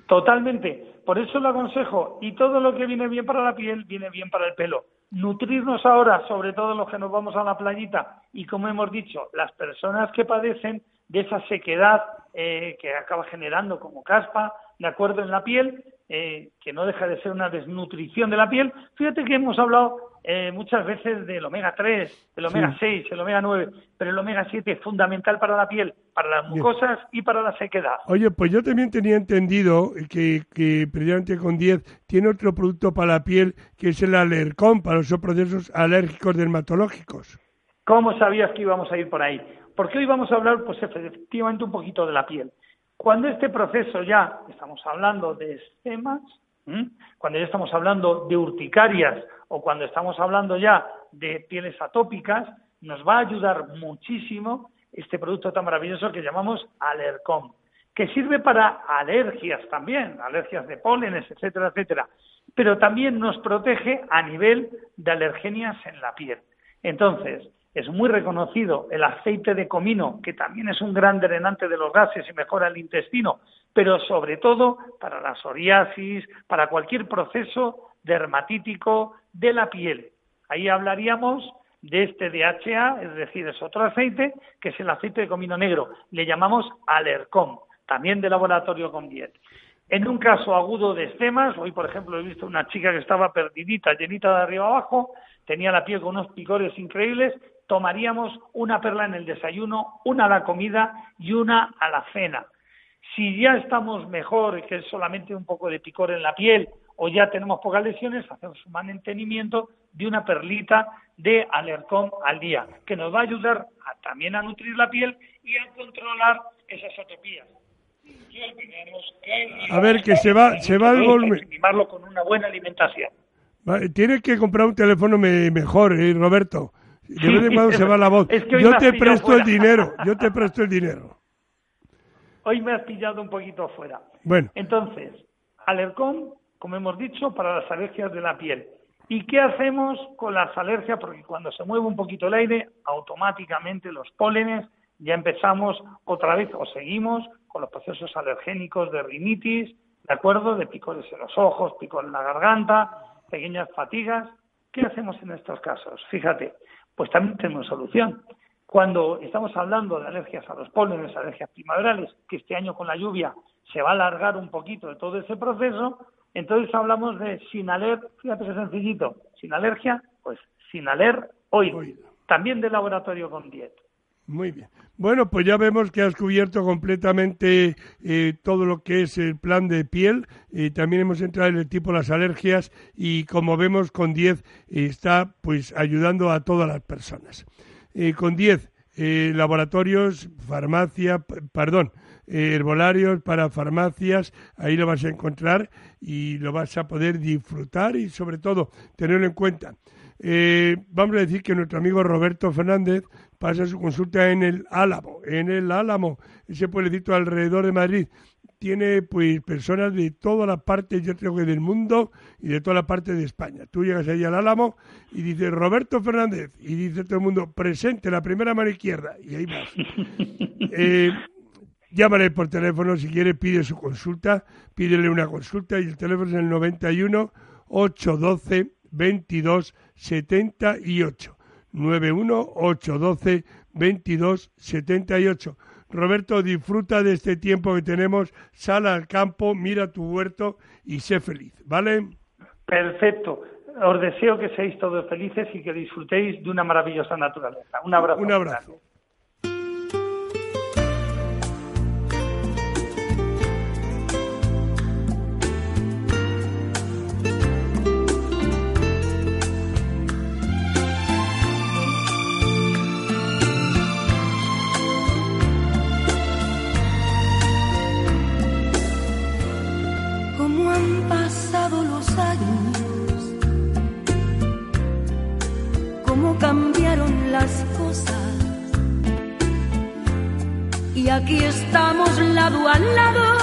Totalmente, por eso lo aconsejo. Y todo lo que viene bien para la piel, viene bien para el pelo. Nutrirnos ahora, sobre todo los que nos vamos a la playita, y como hemos dicho, las personas que padecen de esa sequedad eh, que acaba generando como caspa, de acuerdo en la piel, eh, que no deja de ser una desnutrición de la piel. Fíjate que hemos hablado eh, muchas veces del omega 3, del omega 6, el omega 9, pero el omega 7 es fundamental para la piel, para las mucosas y para la sequedad.
Oye, pues yo también tenía entendido que, que precisamente con 10 tiene otro producto para la piel que es el alercón, para los procesos alérgicos dermatológicos.
¿Cómo sabías que íbamos a ir por ahí? Porque hoy vamos a hablar, pues efectivamente, un poquito de la piel. Cuando este proceso ya, estamos hablando de esquemas, cuando ya estamos hablando de urticarias o cuando estamos hablando ya de pieles atópicas, nos va a ayudar muchísimo este producto tan maravilloso que llamamos Alercom, que sirve para alergias también, alergias de pólenes, etcétera, etcétera, pero también nos protege a nivel de alergenias en la piel. Entonces, es muy reconocido el aceite de comino, que también es un gran drenante de los gases y mejora el intestino, pero sobre todo para la psoriasis, para cualquier proceso dermatítico de la piel. Ahí hablaríamos de este DHA, es decir, es otro aceite, que es el aceite de comino negro. Le llamamos Alercom, también de laboratorio con diet. En un caso agudo de estemas, hoy por ejemplo he visto una chica que estaba perdidita, llenita de arriba abajo, tenía la piel con unos picores increíbles tomaríamos una perla en el desayuno, una a la comida y una a la cena. Si ya estamos mejor, que es solamente un poco de picor en la piel, o ya tenemos pocas lesiones, hacemos un mantenimiento de una perlita de alercón al día, que nos va a ayudar también a nutrir la piel y a controlar esas atopías.
A ver, que se va, se va el volumen.
con una buena alimentación.
Tienes que comprar un teléfono mejor, ¿eh, Roberto. De vez en cuando se va la voz. yo te presto el dinero, yo te presto el dinero.
Hoy me has pillado un poquito fuera.
Bueno.
Entonces, alercón, como hemos dicho, para las alergias de la piel. ¿Y qué hacemos con las alergias? Porque cuando se mueve un poquito el aire, automáticamente los pólenes ya empezamos otra vez o seguimos con los procesos alergénicos de rinitis, ¿de acuerdo? De picores en los ojos, picor en la garganta, pequeñas fatigas. ¿Qué hacemos en estos casos? Fíjate, pues también tenemos solución. Cuando estamos hablando de alergias a los pólenes, alergias primaverales, que este año con la lluvia se va a alargar un poquito de todo ese proceso, entonces hablamos de sin aler, fíjate qué sencillito, sin alergia, pues sin aler hoy, también de laboratorio con dieta.
Muy bien. Bueno, pues ya vemos que has cubierto completamente eh, todo lo que es el plan de piel. y también hemos entrado en el tipo de las alergias y como vemos con 10 está pues ayudando a todas las personas. Eh, con 10 eh, laboratorios, farmacia, perdón, herbolarios para farmacias, ahí lo vas a encontrar y lo vas a poder disfrutar y sobre todo tenerlo en cuenta. Vamos a decir que nuestro amigo Roberto Fernández pasa su consulta en el Álamo, en el Álamo, ese pueblecito alrededor de Madrid. Tiene pues personas de todas las partes, yo creo que del mundo y de toda la parte de España. Tú llegas ahí al Álamo y dices Roberto Fernández y dice todo el mundo presente la primera mano izquierda y ahí vas. <laughs> eh, llámale por teléfono si quiere, pide su consulta, pídele una consulta y el teléfono es el 91 812 22 78. 918122278. Roberto, disfruta de este tiempo que tenemos, sal al campo, mira tu huerto y sé feliz, ¿vale?
Perfecto. Os deseo que seáis todos felices y que disfrutéis de una maravillosa naturaleza. Un abrazo.
Un abrazo.
Aquí estamos lado a lado.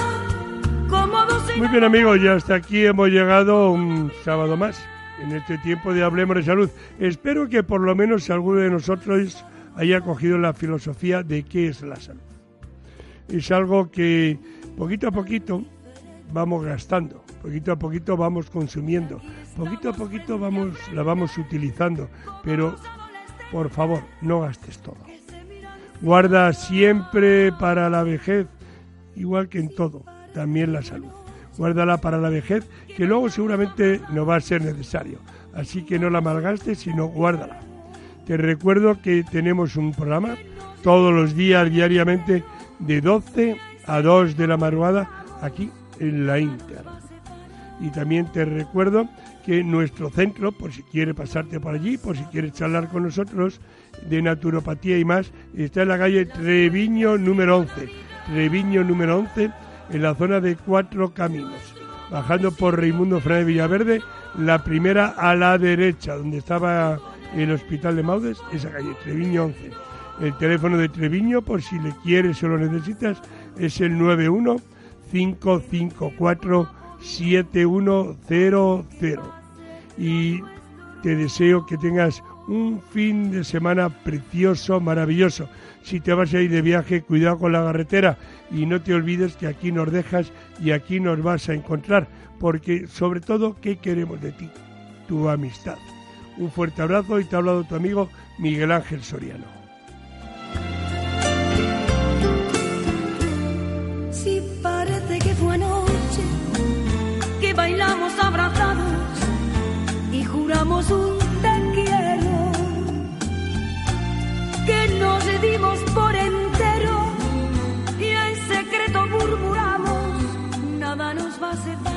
Como
Muy bien amigos, ya hasta aquí hemos llegado un sábado más en este tiempo de Hablemos de Salud. Espero que por lo menos alguno de nosotros haya cogido la filosofía de qué es la salud. Es algo que poquito a poquito vamos gastando. Poquito a poquito vamos consumiendo, poquito a poquito vamos, la vamos utilizando, pero por favor, no gastes todo. Guarda siempre para la vejez, igual que en todo, también la salud. Guárdala para la vejez, que luego seguramente no va a ser necesario. Así que no la malgastes, sino guárdala. Te recuerdo que tenemos un programa todos los días, diariamente, de 12 a 2 de la madrugada, aquí en la Inter. Y también te recuerdo que nuestro centro, por si quieres pasarte por allí, por si quieres charlar con nosotros de naturopatía y más, está en la calle Treviño número 11. Treviño número 11, en la zona de Cuatro Caminos. Bajando por Raimundo Fray Villaverde, la primera a la derecha, donde estaba el hospital de Maudes, esa calle, Treviño 11. El teléfono de Treviño, por si le quieres o lo necesitas, es el 91 554 7100. Y te deseo que tengas un fin de semana precioso, maravilloso. Si te vas a ir de viaje, cuidado con la carretera y no te olvides que aquí nos dejas y aquí nos vas a encontrar, porque sobre todo, ¿qué queremos de ti? Tu amistad. Un fuerte abrazo y te ha hablado tu amigo Miguel Ángel Soriano. fazer